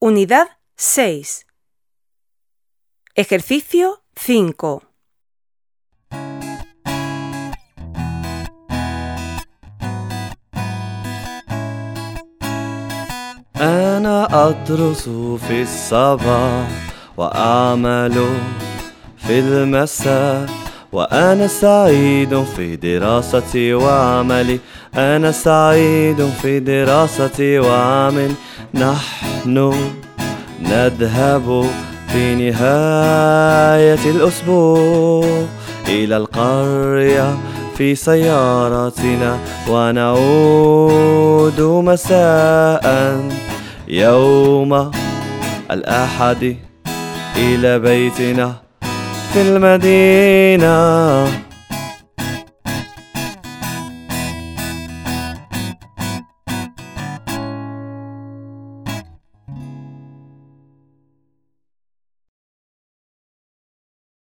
Unidad 6. Ejercicio 5. أنا أدرس في الصباح وأعمل في المساء وأنا سعيد في دراستي وعملي أنا سعيد في دراستي وعملي نحن نذهب في نهاية الأسبوع إلى القرية في سيارتنا ونعود مساء يوم الأحد إلى بيتنا في المدينة.